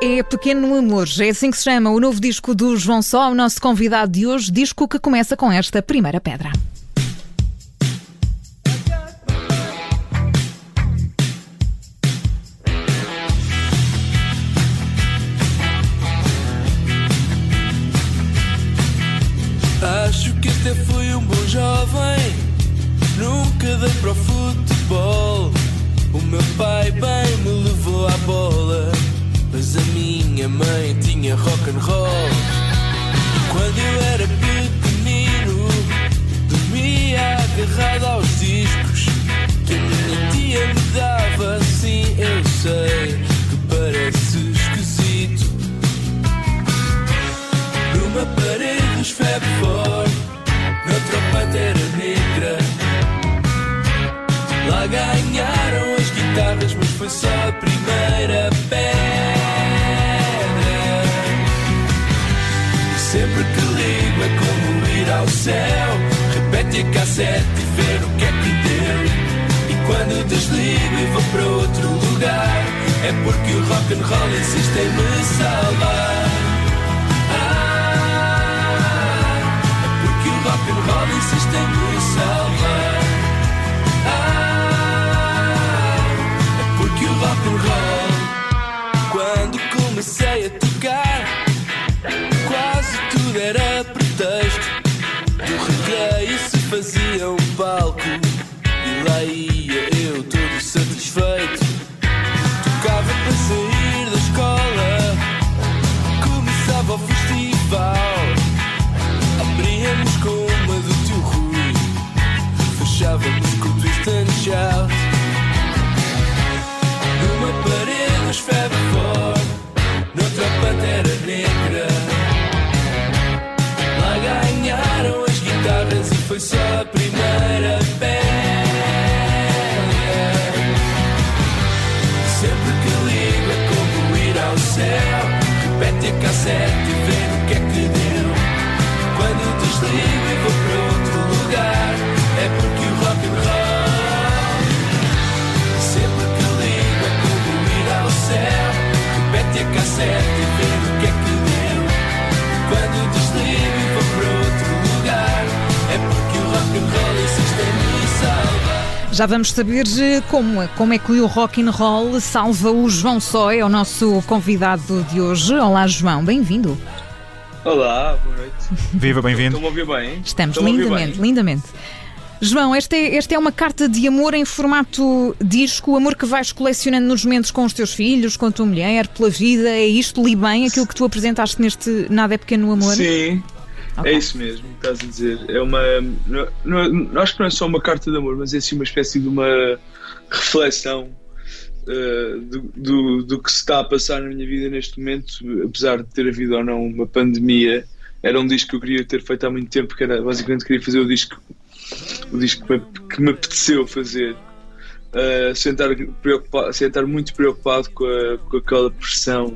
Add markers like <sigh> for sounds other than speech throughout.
É pequeno amor. É assim que se chama o novo disco do João Só, o nosso convidado de hoje, disco que começa com esta primeira pedra. Agarrado aos discos que a minha tia me dava. Sim, eu sei que parece esquisito. Numa parede dos Fab Four Noutra pantera negra Lá ganharam as guitarras Mas foi só a primeira Cassete e ver o que é que deu E quando desligo e vou para outro lugar É porque o rock and roll insiste em me salvar porque o rock and roll insiste em me salvar. Já vamos saber eh, como, como é que o rock and roll salva o João Só, é o nosso convidado de hoje. Olá, João, bem-vindo. Olá, boa noite. Viva, bem-vindo. Estão-me a ouvir bem? Estamos lindamente, bem? lindamente. João, esta é, esta é uma carta de amor em formato disco, o amor que vais colecionando nos momentos com os teus filhos, com a tua mulher, pela vida. É isto, li bem, aquilo que tu apresentaste neste Nada é Pequeno Amor? Sim, Ok. é isso mesmo que estás a dizer. É uma. Não, não- acho que não é só uma carta de amor, mas é assim uma espécie de uma reflexão eh, do, do, do que se está a passar na minha vida neste momento, apesar de ter havido ou não uma pandemia. Era um disco que eu queria ter feito há muito tempo, que era basicamente queria fazer o disco, o disco que me, apeteceu fazer. Uh, sem, estar preocupado, muito preocupado com, a- com aquela pressão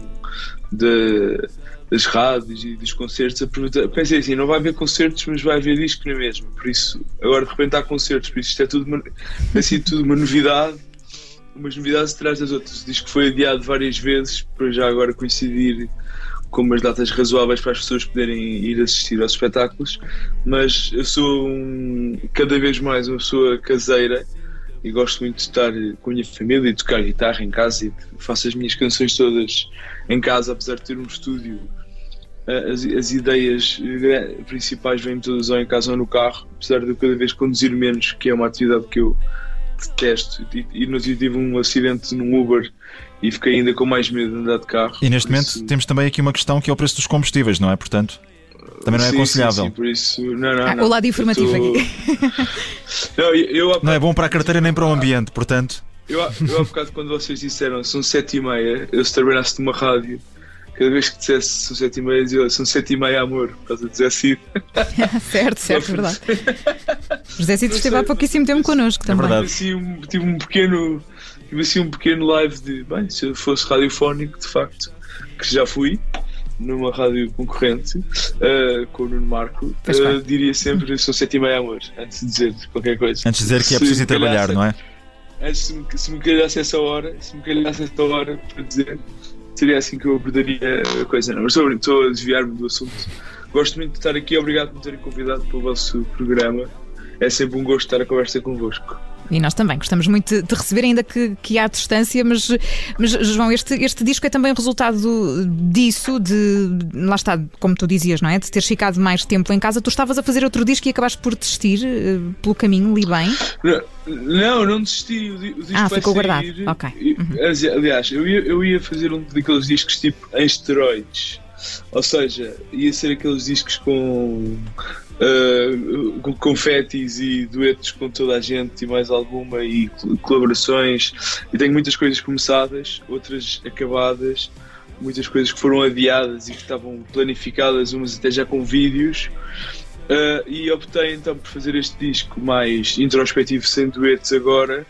de- das rádios e dos concertos. Pensei assim: não vai haver concertos, mas vai haver disco na mesma. Por isso, agora de repente há concertos, por isso isto é tudo uma, tudo uma novidade, umas novidades atrás das outras. O disco foi adiado várias vezes para já agora coincidir com umas datas razoáveis para as pessoas poderem ir assistir aos espetáculos, mas eu sou um- cada vez mais uma pessoa caseira e gosto muito de estar com a minha família e tocar guitarra em casa e faço as minhas canções todas em casa, apesar de ter um estúdio. As, as ideias principais vêm todas ou em casa ou no carro, apesar de eu cada vez conduzir menos, que é uma atividade que eu detesto. E, e no dia tive um acidente num Uber e fiquei ainda com mais medo de andar de carro. E neste Por momento isso- temos também aqui uma questão que é o preço dos combustíveis, não é? Portanto, também não é Sim, aconselhável. Sim, sim, por isso, não, não, Ah, não. o lado informativo Eu tô- <laughs> não, eu, eu, Não é bom para a carteira nem para o ambiente, portanto. Eu, eu há bocado, quando vocês disseram são sete e meia, eu se trabalhasse numa rádio, cada vez que dissesse são sete e meia, dizia são sete e meia, amor, por causa de Zé Cid. <laughs> certo, certo, verdade. José Cid esteve há pouquíssimo tempo connosco também. verdade. Assim, um- tive um pequeno. Tive assim um pequeno live de. Bem, se eu fosse radiofónico, de facto, que já fui, numa rádio concorrente, eh, com o Nuno Marco, bem. diria sempre são sete e meia, amor, antes de dizer qualquer coisa. Antes de dizer que é preciso ir trabalhar, calhasse- não é? Antes, se me, se me calhasse essa hora, se me calhasse essa hora para dizer, seria assim que eu abordaria a coisa. Não, mas estou, estou a desviar-me do assunto. Gosto muito de estar aqui, obrigado por me terem convidado para o vosso programa. É sempre um gosto estar a conversa convosco. E nós também gostamos muito de receber, ainda que, que há distância, mas, mas João, este, este disco é também resultado disso, de lá está, como tu dizias, não é? De teres ficado mais tempo em casa. Tu estavas a fazer outro disco e acabaste por desistir uh, pelo caminho, li bem? Não, não desisti. O, disco ah, ficou sair, guardado. Ok. Uhum. Aliás, eu ia, eu ia fazer um daqueles discos tipo em esteroides. Ou seja, ia ser aqueles discos com uh, confetes e duetos com toda a gente e mais alguma e colaborações e tenho muitas coisas começadas, outras acabadas, muitas coisas que foram adiadas e que estavam planificadas, umas até já com vídeos. Uh, e optei então por fazer este disco mais introspectivo sem duetos agora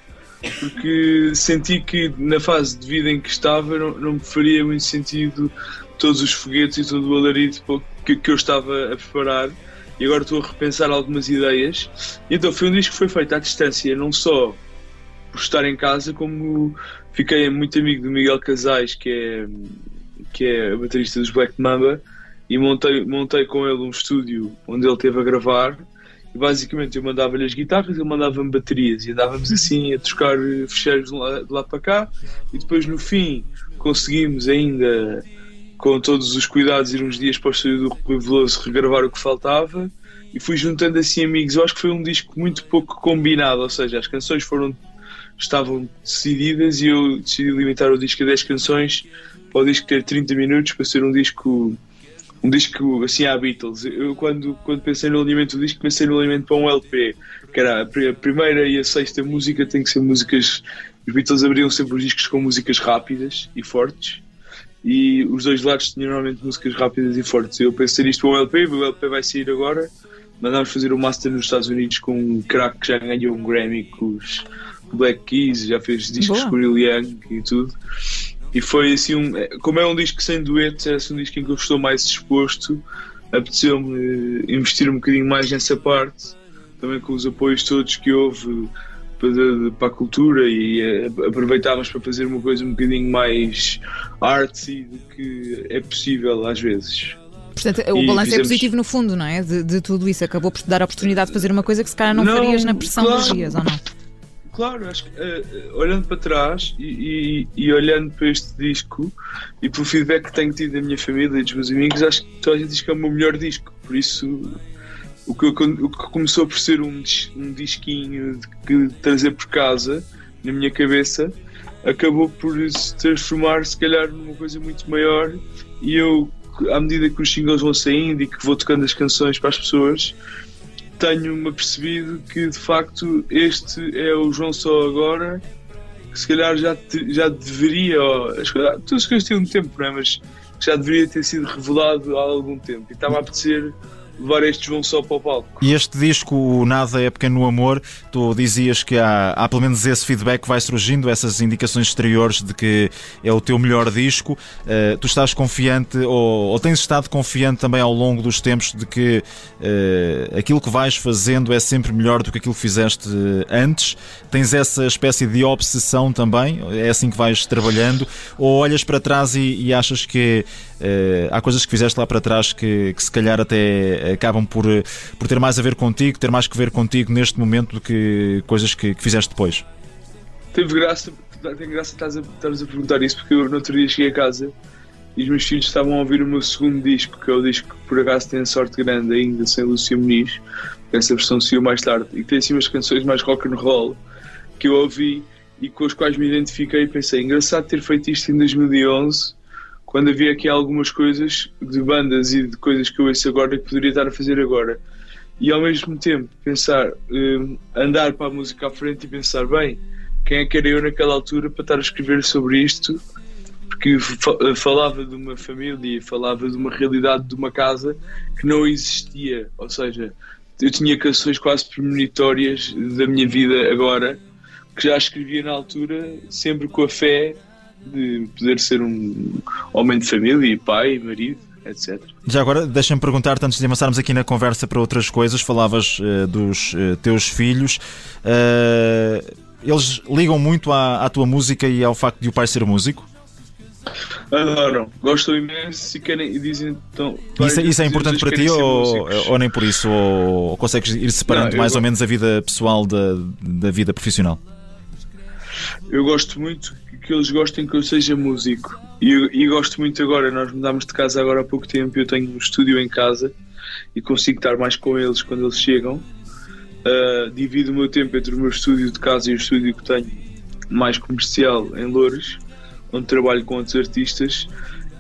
porque senti que na fase de vida em que estava não, não me faria muito sentido todos os foguetes e todo o alarido que, que eu estava a preparar e agora estou a repensar algumas ideias. Então foi um disco que foi feito à distância, não só por estar em casa, como fiquei muito amigo do Miguel Casais, que é, que é baterista dos Black Mamba, e montei, montei com ele um estúdio onde ele esteve a gravar. E basicamente eu mandava-lhe as guitarras, ele mandava-me baterias e andávamos assim a trocar fecheiros de lá, de lá para cá. E depois no fim conseguimos ainda com todos os cuidados, ir uns dias para o estúdio do Rui Veloso regravar o que faltava e fui juntando assim amigos. Eu acho que foi um disco muito pouco combinado, ou seja, as canções foram estavam decididas e eu decidi limitar o disco a 10 canções para o disco ter 30 minutos para ser um disco um disco assim à Beatles. Eu quando, quando pensei no alinhamento do disco pensei no alinhamento para um LP, que era a primeira e a sexta música tem que ser músicas os Beatles abriam sempre os discos com músicas rápidas e fortes e os dois lados tinham normalmente músicas rápidas e fortes. Eu pensei nisto para um LP, o LP vai sair agora. Mandámos fazer o Master nos Estados Unidos com um crack que já ganhou um Grammy com os Black Keys, já fez discos Boa. com o Young e tudo. E foi assim, um, é, como é um disco sem duetos, é assim um disco em que eu estou mais disposto, apeteceu-me investir um bocadinho mais nessa parte, também com os apoios todos que houve para, a cultura e eh, aproveitávamos para fazer uma coisa um bocadinho mais artsy do que é possível às vezes. Portanto, o balanço é fizemos... é positivo no fundo, não é? De, de, tudo isso. Acabou por te dar a oportunidade de fazer uma coisa que se calhar não, não farias na pressão claro, dos dias, ou não? Claro, acho que uh, olhando para trás e, e, e, olhando para este disco e pelo feedback que tenho tido da minha família e dos meus amigos, acho que toda a gente diz que é o meu melhor disco. Por isso o que, o que começou por ser um, um disquinho de, trazer por casa na minha cabeça acabou por se transformar se calhar numa coisa muito maior e eu à medida que os singles vão saindo e que vou tocando as canções para as pessoas tenho-me apercebido que de facto este é o João Só Agora que se calhar já, já deveria todas as coisas têm um tempo, não é? mas já deveria ter sido revelado há algum tempo e estava a apetecer levar estes vão só para o palco. E este disco, o Nada é Pequeno Amor, tu dizias que há, há pelo menos esse feedback que vai surgindo, essas indicações exteriores de que é o teu melhor disco. Uh, tu estás confiante ou, ou, tens estado confiante também ao longo dos tempos de que uh, aquilo que vais fazendo é sempre melhor do que aquilo que fizeste antes? Tens essa espécie de obsessão também? É assim que vais trabalhando? Ou olhas para trás e, e achas que há coisas que fizeste lá para trás que, que se calhar até acabam por, por ter mais a ver contigo, ter mais que ver contigo neste momento do que coisas que, que fizeste depois? Teve graça, tem graça estás a, estás a perguntar isso, porque eu no outro dia cheguei a casa e os meus filhos estavam a ouvir o meu segundo disco, que é o disco que por acaso tem sorte grande ainda, sem Lúcia Muniz, essa versão saiu mais tarde, e tem assim umas canções mais rock and roll que eu ouvi e com as quais me identifiquei e pensei, engraçado ter feito isto em 2011 quando havia aqui algumas coisas de bandas e de coisas que eu ouço agora que poderia estar a fazer agora. E ao mesmo tempo pensar, um, andar para a música à frente e pensar, bem, quem é que era eu naquela altura para estar a escrever sobre isto? Porque falava de uma família, falava de uma realidade de uma casa que não existia. Ou seja, eu tinha canções quase premonitórias da minha vida agora, que já escrevia na altura, sempre com a fé de poder ser um homem de família e pai, marido, etc. Já agora, deixa-me perguntar-te, antes de avançarmos aqui na conversa para outras coisas, falavas uh, dos uh, teus filhos. Uh, eles ligam muito à, à, tua música e ao facto de o pai ser músico? Adoram, gostam imenso e, querem, e dizem. Então, isso, isso é importante para ti ou, ou, nem por isso? Ou, ou consegues ir separando Não, mais ou menos a vida pessoal da, da vida profissional? Eu gosto muito que eles gostem que eu seja músico e, e gosto muito agora. Nós mudámos de casa agora há pouco tempo. Eu tenho um estúdio em casa e consigo estar mais com eles quando eles chegam. Uh, divido o meu tempo entre o meu estúdio de casa e o estúdio que tenho mais comercial em Loures onde trabalho com outros artistas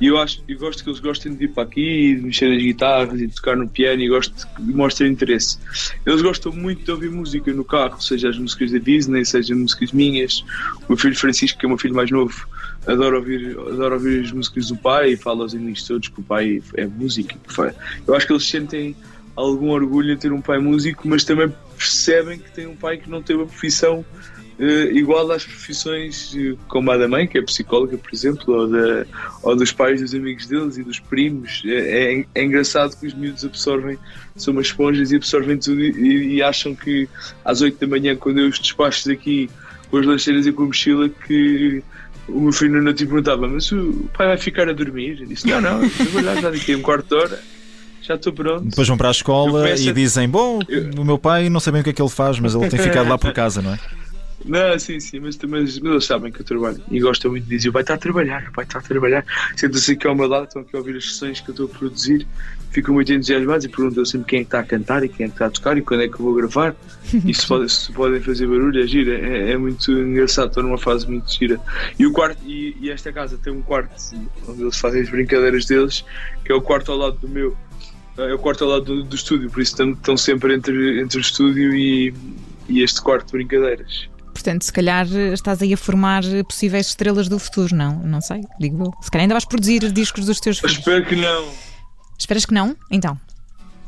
e eu acho eu gosto que eles gostem de ir para aqui, de mexer as guitarras e tocar no piano e gosto de mostrar interesse. Eles gostam muito de ouvir música no carro, seja as músicas da Disney, seja músicas minhas. O meu filho Francisco, que é o meu filho mais novo, adora ouvir, adora ouvir as músicas do pai e fala aos amigos todos que o pai é músico. Eu acho que eles sentem algum orgulho em ter um pai músico, mas também percebem que tem um pai que não tem uma profissão igual às profissões uh, como a da mãe, que é psicóloga, por exemplo, ou, da, ou dos pais dos amigos deles e dos primos. É, é, é, engraçado que os miúdos absorvem, são umas esponjas e absorvem tudo e, e, acham que às 8 da manhã, quando eu os despacho daqui com as lancheiras e com a mochila, que o meu filho não te perguntava, mas o pai vai ficar a dormir? Eu disse: Não, não, eu já daqui a um quarto de hora já estou pronto. Depois vão para a escola e dizem: Bom, eu... o meu pai não sei bem o que é que ele faz, mas ele tem ficado lá por casa, não é? Não, sim, sim, mas, mas, mas eles sabem que eu trabalho e gostam muito dizer: vai estar a trabalhar, vai estar a trabalhar. Senta-se aqui ao meu lado, estão aqui a ouvir as sessões que eu estou a produzir, ficam muito entusiasmados e perguntam sempre quem é que está a cantar e quem é que está a tocar e quando é que eu vou gravar. E se, se podem fazer barulho, é gira, é, é, muito engraçado, estou numa fase muito gira. E, o quarto, e, e esta casa tem um quarto onde eles fazem as brincadeiras deles, que é o quarto ao lado do meu é o quarto ao lado do, do estúdio, por isso estão, estão sempre entre, entre o estúdio e, e este quarto de brincadeiras. Portanto, se calhar estás aí a formar possíveis estrelas do futuro, não? Não sei, digo eu. Se calhar ainda vais produzir discos dos teus filhos. Espero que não. Esperas que não? Então.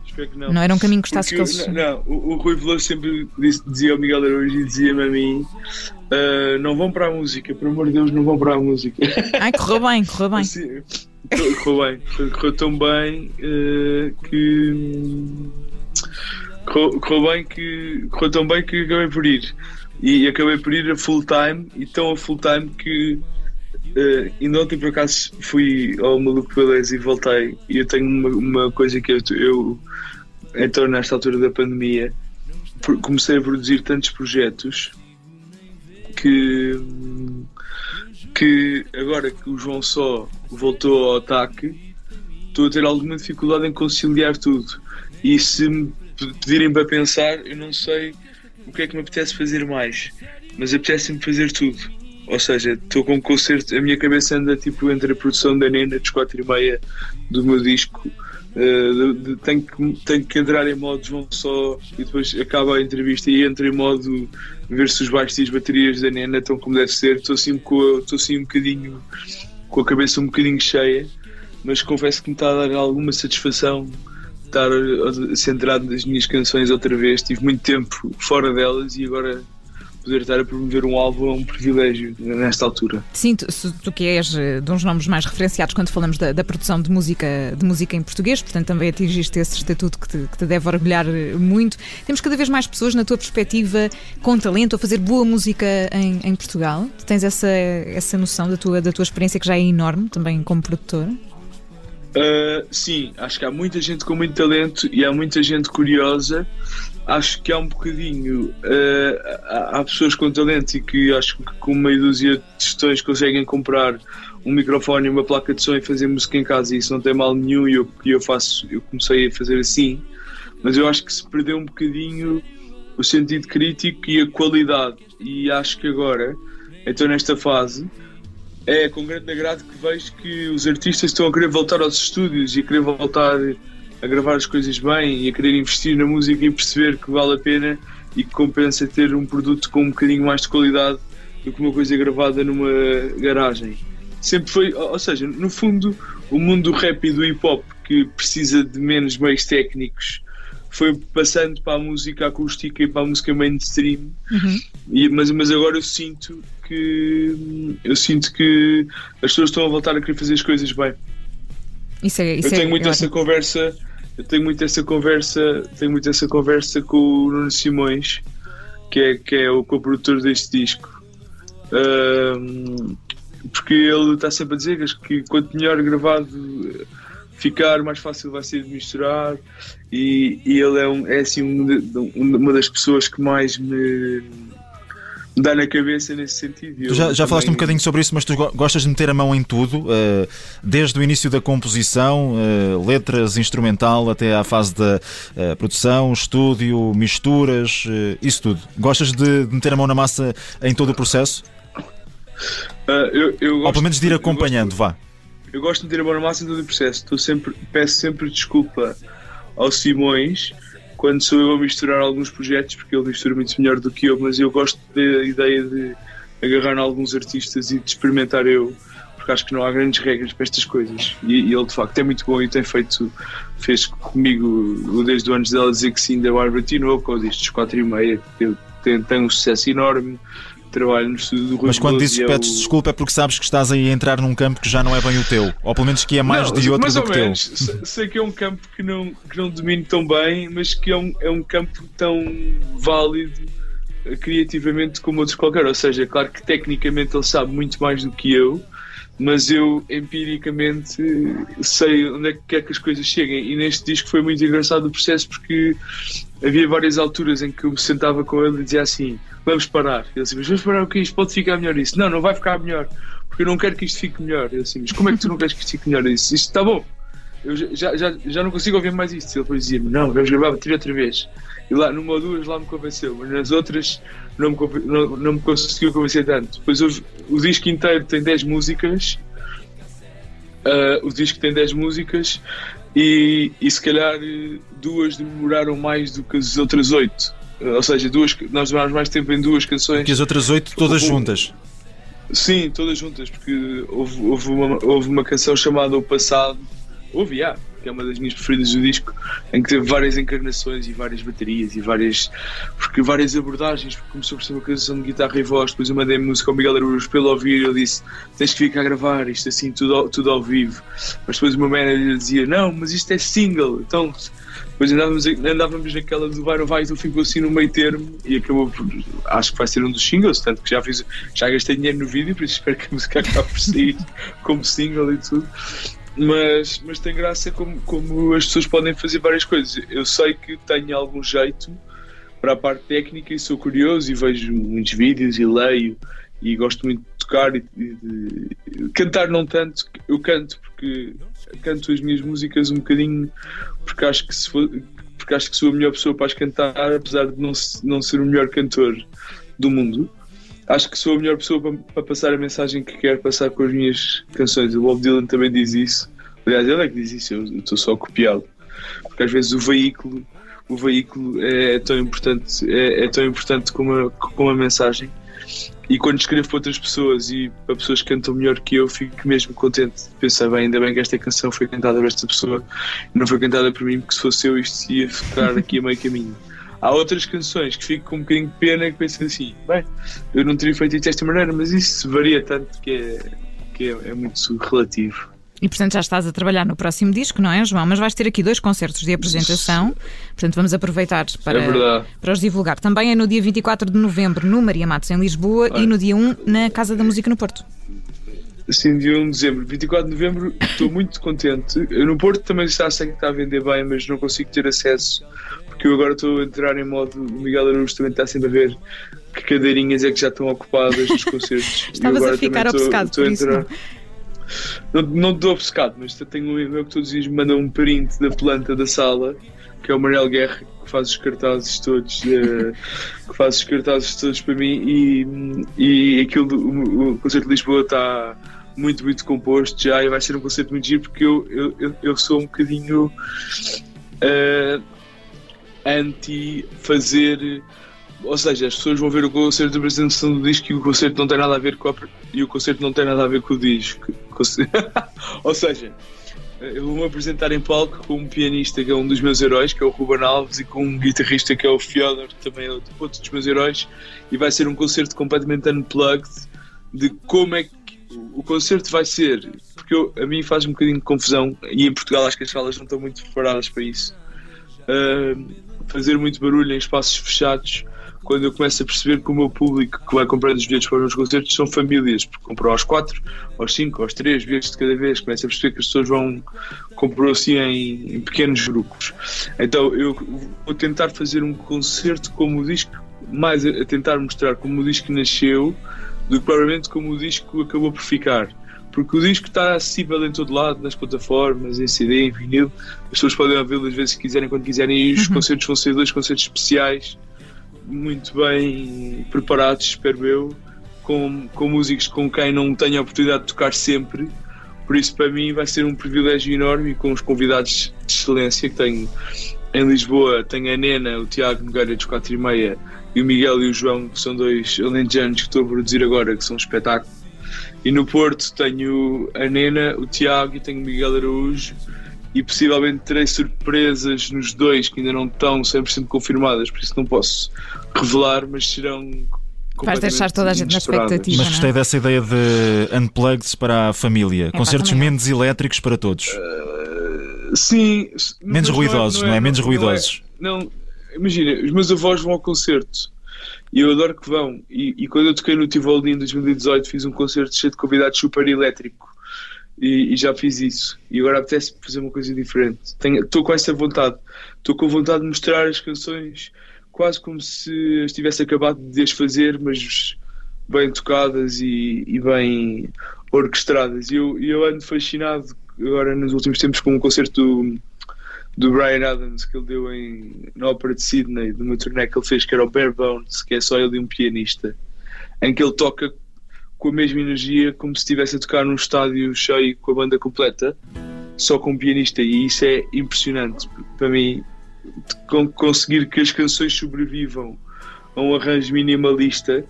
Espero que não. Não era um caminho que gostasses que eles. Não, não, o, o Rui Veloso sempre disse, dizia ao Miguel Araújo e dizia-me a mim: uh, não vão para a música, por amor de Deus, não vão para a música. <laughs> Ai, correu bem, correu bem. Assim, correu bem, correu tão bem uh, que. Correu, correu, bem que. Correu tão bem que acabei por ir e acabei por ir a full time e tão a full time que uh, ainda ontem por acaso fui ao Maluco Beleza e voltei. E eu tenho uma, uma coisa que eu, eu então nesta altura da pandemia comecei a produzir tantos projetos que que agora que o João Só voltou ao ataque estou a ter alguma dificuldade em conciliar tudo. E se me pedirem para pensar eu não sei o que é que me apetece fazer mais, mas apetece-me fazer tudo. Ou seja, estou com um concerto, a minha cabeça anda tipo entre a produção da Nena dos 4 e meia do meu disco. Uh, de, de, tenho, que, tenho que entrar em modo João só e depois acaba a entrevista e entro em modo ver se os baixos e as baterias da Nena estão como deve ser. Estou assim, com, estou assim um bocadinho com a cabeça um bocadinho cheia, mas confesso que me está a dar alguma satisfação estar centrado nas minhas canções outra vez. Tive muito tempo fora delas e agora poder estar a promover um álbum é um privilégio nesta altura. Sim, tu, tu que és eh, de uns nomes mais referenciados quando falamos da, da, produção de música, de música em português, portanto também atingiste esse estatuto que te, que te, deve orgulhar eh, muito. Temos cada vez mais pessoas, na tua perspectiva, com talento a fazer boa música em, em Portugal. Tu tens essa, essa noção da tua, da tua experiência que já é enorme também como produtora? Uh, sim, acho que há muita gente com muito talento e há muita gente curiosa. Acho que há um bocadinho. Uh, há, pessoas com talento e que acho que com meia dúzia de questões conseguem comprar um microfone e uma placa de som e fazer música em casa e isso não tem mal nenhum e eu, eu faço, eu comecei a fazer assim. Mas eu acho que se perdeu um bocadinho o sentido crítico e a qualidade. E acho que agora, então nesta fase, é com grande agrado que vejo que os artistas estão a querer voltar aos estúdios e a querer voltar a gravar as coisas bem e a querer investir na música e perceber que vale a pena e que compensa ter um produto com um bocadinho mais de qualidade do que uma coisa gravada numa garagem. Sempre foi, ou seja, no fundo, o mundo do rap e do hip hop que precisa de menos meios técnicos foi passando para a música acústica e para a música mainstream. Uhum. E, mas, mas agora eu sinto que eu sinto que as pessoas estão a voltar a querer fazer as coisas bem. Isso é, isso eu tenho é, muito essa conversa, eu tenho muito essa conversa, tenho muito essa conversa com o Nuno Simões, que é, que é o co-produtor deste disco. Um, porque ele está sempre a dizer que quanto melhor gravado ficar, mais fácil vai ser de misturar. E, e ele é, um, é assim um, uma das pessoas que mais me dá na cabeça nesse sentido. Tu já, já falaste um bocadinho sobre isso, mas tu gostas de meter a mão em tudo, uh, desde o início da composição, uh, letras, instrumental, até à fase da uh, produção, estúdio, misturas, isso tudo. Gostas de, meter a mão na massa em todo o processo? Eu, eu Ou pelo menos de ir acompanhando, gosto, vá. Eu gosto de meter a mão na massa em todo o processo. Estou sempre, peço sempre desculpa ao Simões quando sou eu a misturar alguns projetos, porque ele mistura muito melhor do que eu, mas eu gosto da ideia de agarrar alguns artistas e de experimentar eu, porque acho que não há grandes regras para estas coisas. E, e ele de facto é muito bom e tem feito, fez comigo desde o antes dela dizer que sim, da Bárbara Tinoco, ou destes 4 e meia, que tem, tem um sucesso enorme trabalho no estúdio do Rui Mas quando dizes que pedes o... desculpa é porque sabes que estás aí a entrar num campo que já não é bem o teu, ou pelo menos que é mais não, de outro mais do que menos, teu. Sei que é um campo que não, que não domino tão bem, mas que é um, é um campo tão válido eh, criativamente como outros qualquer. Ou seja, claro que tecnicamente ele sabe muito mais do que eu, mas eu empiricamente sei onde é que quer que as coisas cheguem. E neste disco foi muito engraçado o processo porque havia várias alturas em que eu me sentava com ele e dizia assim: Vamos parar. Ele disse: Mas vamos parar o que isto pode ficar melhor. Isso não, não vai ficar melhor porque eu não quero que isto fique melhor. Eu disse: Mas como é que tu não queres que isto fique melhor? Isto está bom. Eu já, já, já não consigo ouvir mais isto. Ele depois dizia-me: Não, vamos gravar bateria outra vez. E lá, numa ou duas, lá me convenceu, mas nas outras não me, não, não me conseguiu convencer tanto. Depois o disco inteiro tem 10 músicas. Uh, o disco tem 10 músicas e, e se calhar duas demoraram mais do que as outras 8. Uh, ou seja, duas, nós demorámos mais tempo em duas canções. Que as outras 8 todas juntas. Sim, todas juntas, porque houve, houve, uma, houve uma canção chamada O Passado. Houve, yeah, que é uma das minhas preferidas do disco, em que teve várias encarnações e várias baterias e várias, porque várias abordagens, porque começou por ser uma canção de guitarra e voz, depois eu mandei música ao Miguel Araújo pelo ouvir ele disse, tens que ficar a gravar isto assim, tudo ao, tudo ao vivo. Mas depois o meu manager dizia, não, mas isto é single, então depois andávamos, andávamos naquela do vai ou vai, então ficou assim no meio termo e acabou por. Acho que vai ser um dos singles, tanto que já fiz, já gastei dinheiro no vídeo, por isso espero que a música acabe por sair <laughs> como single e tudo mas, mas tem graça como, como as pessoas podem fazer várias coisas. Eu sei que tenho algum jeito para a parte técnica e sou curioso e vejo muitos vídeos e leio e gosto muito de tocar e de, de, cantar não tanto, eu canto porque canto as minhas músicas um bocadinho porque acho que se for, porque acho que sou a melhor pessoa para as cantar, apesar de não, não ser o melhor cantor do mundo acho que sou a melhor pessoa para, para, passar a mensagem que quero passar com as minhas canções. O Bob Dylan também diz isso. Aliás, ele é que diz isso, eu estou só a copiá-lo. Porque às vezes o veículo, o veículo é, é tão importante, é, é, tão importante como a, como a mensagem. E quando escrevo para outras pessoas e para pessoas que cantam melhor que eu, fico mesmo contente pensar, bem, ainda bem que esta canção foi cantada por esta pessoa não foi cantada por mim, porque se fosse eu isto ia ficar aqui a meio caminho. Há outras canções que fico com um bocadinho de pena que penso assim, bem, eu não teria feito isto desta maneira, mas isso varia tanto que é, que é, é muito relativo. E portanto já estás a trabalhar no próximo disco, não é, João? Mas vais ter aqui dois concertos de apresentação, portanto vamos aproveitar para, é para os divulgar. Também é no dia 24 de novembro no Maria Matos, em Lisboa, Olha. e no dia 1 na Casa da Música no Porto. Sim, dia 1 de dezembro. 24 de novembro, estou muito contente. No Porto também está a que está a vender bem, mas não consigo ter acesso porque eu agora estou a entrar em modo. O Miguel Araújo também está sempre a ver que cadeirinhas é que já estão ocupadas nos concertos. <laughs> Estavas a ficar obcecado por isso. Não? Não, estou obcecado, mas tenho um e-mail que todos os dias me manda um print da planta da sala, que é o Manuel Guerra, que faz os cartazes todos, uh, <laughs> que faz os cartazes todos para mim e, e aquilo, o, o concerto de Lisboa está muito, muito composto já e vai ser um concerto muito giro porque eu, eu, eu, eu sou um bocadinho. Uh, anti fazer. Ou seja, as pessoas vão ver o concerto de apresentação do disco e o concerto não tem nada a ver com a, e o concerto não tem nada a ver com o disco. <laughs> ou seja, eu vou-me apresentar em palco com um pianista que é um dos meus heróis, que é o Ruben Alves, e com um guitarrista que é o Fyodor, que também é outro dos meus heróis, e vai ser um concerto completamente unplugged de como é que o concerto vai ser, porque eu, a mim faz um bocadinho de confusão, e em Portugal acho que as salas não estão muito preparadas para isso. Uh, fazer muito barulho em espaços fechados quando eu começo a perceber que o meu público que vai comprar os bilhetes para os meus concertos são famílias, porque compram aos quatro, aos cinco, aos três bilhetes de cada vez. Começo a perceber que as pessoas vão comprar assim em, em pequenos grupos. Então eu vou tentar fazer um concerto como o disco, mais a tentar mostrar como o disco nasceu do que provavelmente como o disco acabou por ficar porque o disco está acessível em todo lado, nas plataformas, em CD, em vinil. As pessoas podem ouvi-lo às vezes que quiserem, quando quiserem. E os Uhum. concertos vão ser dois concertos especiais, muito bem preparados, espero eu, com, com músicos com quem não tenho a oportunidade de tocar sempre. Por isso, para mim, vai ser um privilégio enorme e com os convidados de excelência que tenho em Lisboa. Tenho a Nena, o Tiago Nogueira dos 4 e meia e o Miguel e o João, que são dois alentejanos que estou a produzir agora, que são um espetáculo. E no Porto tenho a Nena, o Tiago e tenho o Miguel Araújo. E possivelmente terei surpresas nos dois que ainda não estão 100% confirmadas, por isso não posso revelar, mas serão. Vais deixar toda a gente na expectativa. Mas não é? gostei dessa ideia de unplugged para a família. pá, Concertos também eu. menos elétricos para todos. Sim. Menos mas ruidosos, não é? Menos ruidosos. Não, imagina, os meus avós vão ao concerto e eu adoro que vão. E, e quando eu toquei no Tivoli em 2018, fiz um concerto cheio de convidados super elétrico e, e já fiz isso. E agora apetece fazer uma coisa diferente. Estou com essa vontade. Estou com vontade de mostrar as canções quase como se as tivesse acabado de as fazer, mas bem tocadas e, e bem orquestradas. E eu, eu ando fascinado agora nos últimos tempos com um concerto do, do Brian Adams que ele deu em, na Ópera de Sydney, de uma turnê que ele fez que era o Bare Bones, que é só ele e um pianista, em que ele toca com a mesma energia como se estivesse a tocar num estádio cheio com a banda completa, só com um pianista, e isso é impressionante para mim. con- Conseguir que as canções sobrevivam a um arranjo minimalista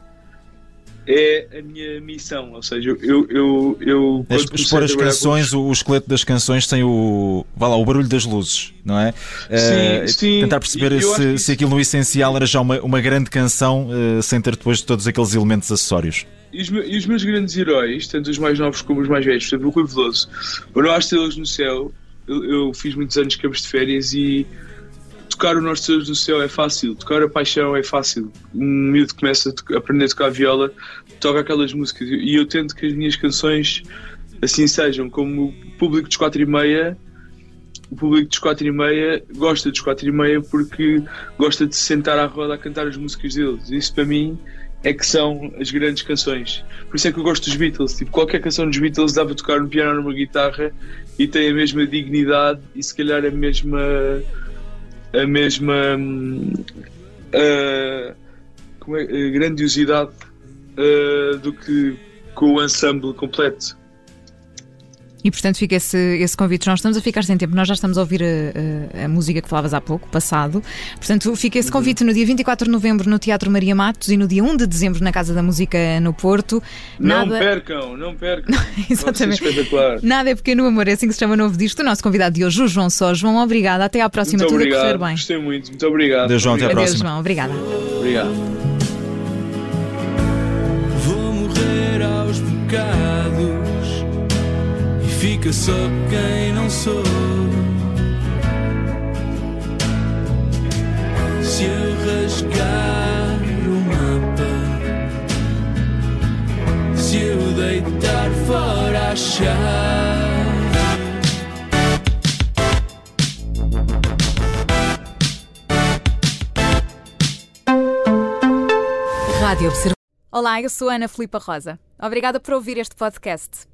é a minha missão. Ou seja, eu, eu, eu expor as trabalhar com canções, o, esqueleto das canções sem o. Vá lá, o barulho das luzes, não é? Eh, sim. Tentar perceber E eu acho se, se aquilo no essencial era já uma, uma grande canção eh, sem ter depois todos aqueles elementos acessórios. E os, me- e os meus grandes heróis, tanto os mais novos como os mais velhos, por exemplo, o Rui Veloso, o Não Há Estrelas no Céu, eu, eu fiz muitos anos de campos de férias e tocar o Nós Estrelas no Céu é fácil, tocar a Paixão é fácil. Um miúdo começa a aprender a tocar viola, toca aquelas músicas e eu tento que as minhas canções assim sejam, como o público dos 4 e meia. O público dos 4 e meia gosta dos 4 e meia porque gosta de se sentar à roda a cantar as músicas deles. Isso para mim é que são as grandes canções. Por isso é que eu gosto dos Beatles. Tipo, qualquer canção dos Beatles dá para tocar no piano ou numa guitarra e tem a mesma dignidade e se calhar a mesma a mesma ah, grandiosidade ah, do que com o ensemble completo. E portanto fica esse, esse convite. Nós estamos a ficar sem tempo, nós já estamos a ouvir a, a- a música que falavas há pouco, passado. Portanto, fica esse convite no dia 24 de novembro no Teatro Maria Matos e no dia 1 de dezembro na Casa da Música no Porto. Não Nada, percam, não percam. <laughs> Exatamente. Nada é pequeno amor, é assim que se chama o novo disco. O nosso convidado de hoje, o João Só. João, obrigada. Até à próxima, Muito tudo a obrigado. correr bem. Gostei muito. Muito obrigado. Adeus, João, até à Obrigado. Adeus, próxima. João. Obrigada. Obrigado. E fica só quem não sou. Se eu rasgar o mapa, se eu deitar fora a chave. Rádio. Olá, eu sou Ana Filipa Rosa. Obrigada por ouvir este podcast.